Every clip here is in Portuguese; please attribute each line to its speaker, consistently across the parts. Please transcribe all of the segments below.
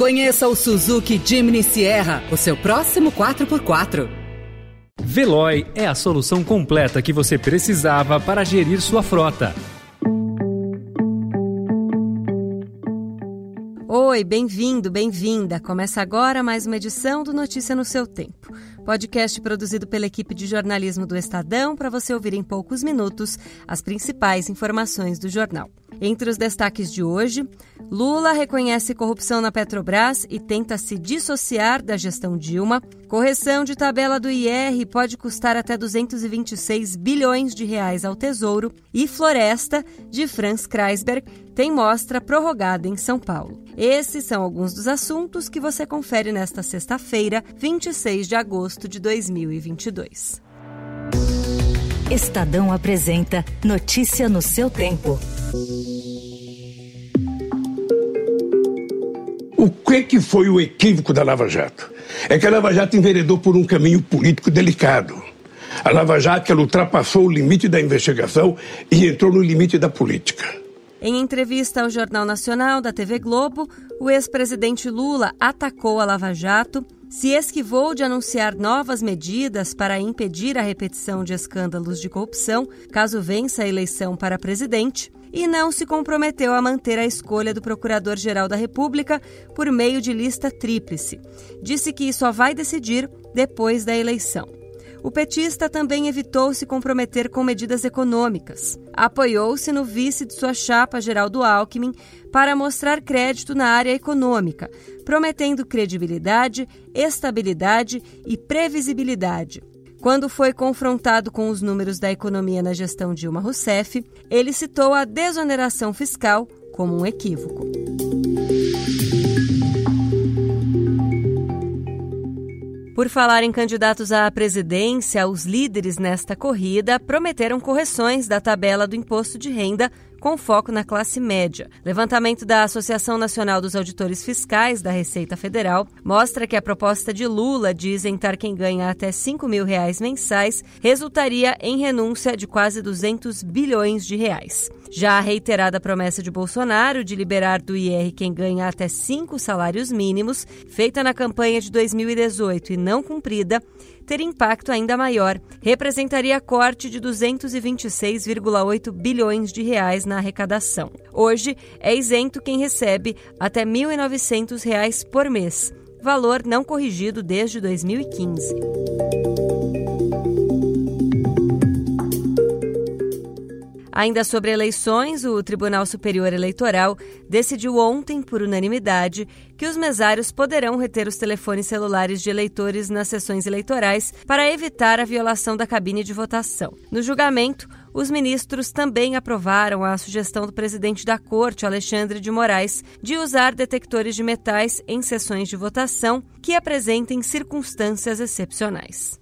Speaker 1: Conheça o Suzuki Jimny Sierra, o seu próximo 4x4.
Speaker 2: Veloy é a solução completa que você precisava para gerir sua frota.
Speaker 3: Oi, bem-vindo, bem-vinda. Começa agora mais uma edição do Notícia no seu tempo. Podcast produzido pela equipe de jornalismo do Estadão para você ouvir em poucos minutos as principais informações do jornal. Entre os destaques de hoje, Lula reconhece corrupção na Petrobras e tenta se dissociar da gestão Dilma. Correção de tabela do IR pode custar até 226 bilhões de reais ao Tesouro. E Floresta, de Franz Kreisberg, tem mostra prorrogada em São Paulo. Esses são alguns dos assuntos que você confere nesta sexta-feira, 26 de agosto de 2022.
Speaker 4: Estadão apresenta Notícia no seu tempo.
Speaker 5: O que, que foi o equívoco da Lava Jato? É que a Lava Jato enveredou por um caminho político delicado. A Lava Jato ultrapassou o limite da investigação e entrou no limite da política.
Speaker 3: Em entrevista ao Jornal Nacional da TV Globo, o ex-presidente Lula atacou a Lava Jato se esquivou de anunciar novas medidas para impedir a repetição de escândalos de corrupção, caso vença a eleição para presidente, e não se comprometeu a manter a escolha do Procurador-Geral da República por meio de lista tríplice. Disse que só vai decidir depois da eleição. O petista também evitou se comprometer com medidas econômicas. Apoiou-se no vice de sua chapa, Geraldo Alckmin, para mostrar crédito na área econômica, prometendo credibilidade, estabilidade e previsibilidade. Quando foi confrontado com os números da economia na gestão Dilma Rousseff, ele citou a desoneração fiscal como um equívoco. Por falar em candidatos à presidência, os líderes nesta corrida prometeram correções da tabela do imposto de renda com foco na classe média. Levantamento da Associação Nacional dos Auditores Fiscais da Receita Federal mostra que a proposta de Lula de isentar quem ganha até 5 mil reais mensais resultaria em renúncia de quase 200 bilhões de reais. Já a reiterada promessa de Bolsonaro de liberar do IR quem ganha até cinco salários mínimos, feita na campanha de 2018 e não cumprida, ter impacto ainda maior. Representaria corte de 226,8 bilhões de reais na arrecadação. Hoje é isento quem recebe até R$ 1.900 por mês, valor não corrigido desde 2015. Ainda sobre eleições, o Tribunal Superior Eleitoral decidiu ontem, por unanimidade, que os mesários poderão reter os telefones celulares de eleitores nas sessões eleitorais para evitar a violação da cabine de votação. No julgamento, os ministros também aprovaram a sugestão do presidente da Corte, Alexandre de Moraes, de usar detectores de metais em sessões de votação que apresentem circunstâncias excepcionais.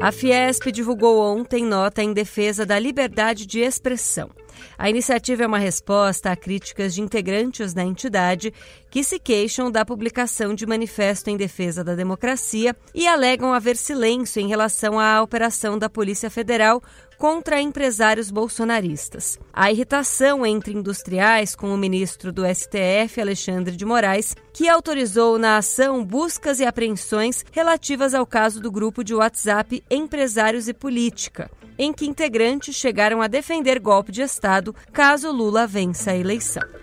Speaker 3: A Fiesp divulgou ontem nota em defesa da liberdade de expressão. A iniciativa é uma resposta a críticas de integrantes da entidade que se queixam da publicação de manifesto em defesa da democracia e alegam haver silêncio em relação à operação da Polícia Federal contra empresários bolsonaristas. A irritação entre industriais com o ministro do STF, Alexandre de Moraes, que autorizou na ação buscas e apreensões relativas ao caso do grupo de WhatsApp Empresários e Política, em que integrantes chegaram a defender golpe de Estado caso Lula vença a eleição.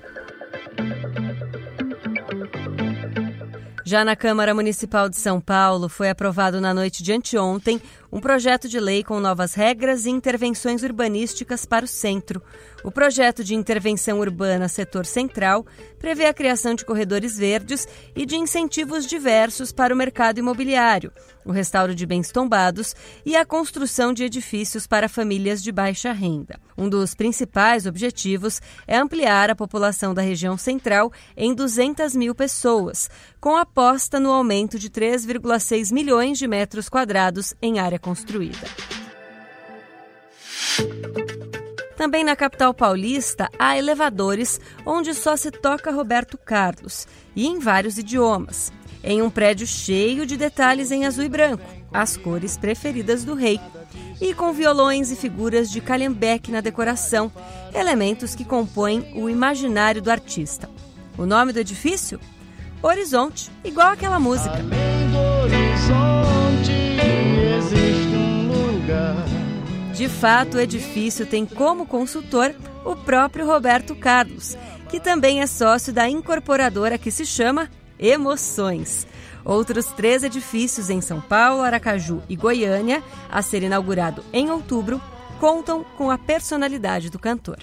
Speaker 3: Já na Câmara Municipal de São Paulo, foi aprovado na noite de anteontem um projeto de lei com novas regras e intervenções urbanísticas para o centro. O projeto de intervenção urbana setor central prevê a criação de corredores verdes e de incentivos diversos para o mercado imobiliário, o restauro de bens tombados e a construção de edifícios para famílias de baixa renda. Um dos principais objetivos é ampliar a população da região central em 200 mil pessoas, com aposta no aumento de 3,6 milhões de metros quadrados em área construída. Também na capital paulista há elevadores onde só se toca Roberto Carlos e em vários idiomas. Em um prédio cheio de detalhes em azul e branco, as cores preferidas do rei, e com violões e figuras de Calhambeck na decoração, elementos que compõem o imaginário do artista. O nome do edifício? Horizonte, igual aquela música.
Speaker 6: Além
Speaker 3: fato, o edifício tem como consultor o próprio Roberto Carlos, que também é sócio da incorporadora que se chama Emoções. Outros três edifícios em São Paulo, Aracaju e Goiânia, a ser inaugurado em outubro, contam com a personalidade do cantor.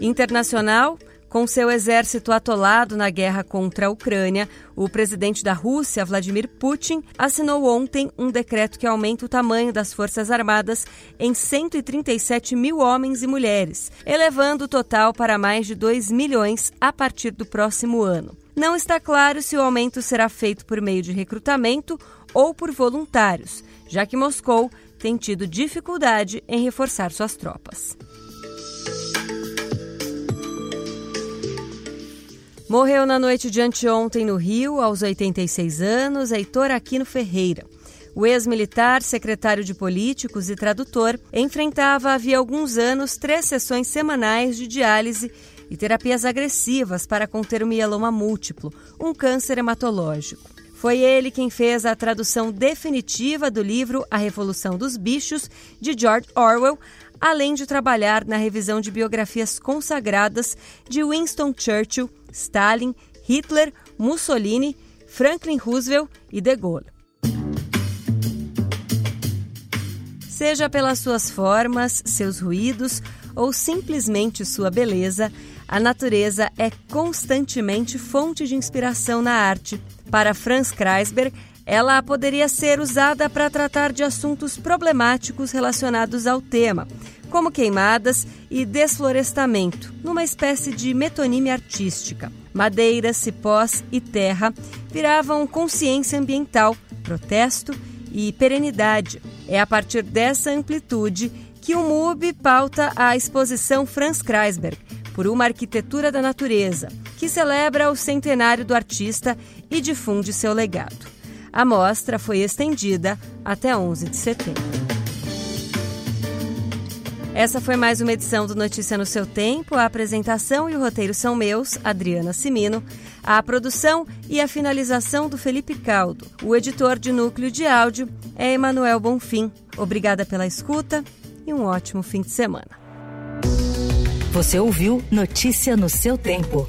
Speaker 3: Internacional, com seu exército atolado na guerra contra a Ucrânia, o presidente da Rússia, Vladimir Putin, assinou ontem um decreto que aumenta o tamanho das Forças Armadas em 137 mil homens e mulheres, elevando o total para mais de 2 milhões a partir do próximo ano. Não está claro se o aumento será feito por meio de recrutamento ou por voluntários, já que Moscou tem tido dificuldade em reforçar suas tropas. Morreu na noite de anteontem no Rio, aos 86 anos, Heitor Aquino Ferreira. O ex-militar, secretário de políticos e tradutor, enfrentava havia alguns anos três sessões semanais de diálise e terapias agressivas para conter o mieloma múltiplo, um câncer hematológico. Foi ele quem fez a tradução definitiva do livro A Revolução dos Bichos, de George Orwell, além de trabalhar na revisão de biografias consagradas de Winston Churchill, Stalin, Hitler, Mussolini, Franklin Roosevelt e De Gaulle. Seja pelas suas formas, seus ruídos ou simplesmente sua beleza, a natureza é constantemente fonte de inspiração na arte. Para Franz Kreisberg, ela poderia ser usada para tratar de assuntos problemáticos relacionados ao tema, como queimadas e desflorestamento, numa espécie de metonímia artística. Madeira, cipós e terra viravam consciência ambiental, protesto e perenidade. É a partir dessa amplitude que o MUB pauta a exposição Franz Kreisberg, por uma arquitetura da natureza, que celebra o centenário do artista e difunde seu legado. A mostra foi estendida até 11 de setembro. Essa foi mais uma edição do Notícia no seu tempo. A apresentação e o roteiro são meus, Adriana Simino. A produção e a finalização do Felipe Caldo. O editor de núcleo de áudio é Emanuel Bonfim. Obrigada pela escuta e um ótimo fim de semana.
Speaker 4: Você ouviu Notícia no seu tempo.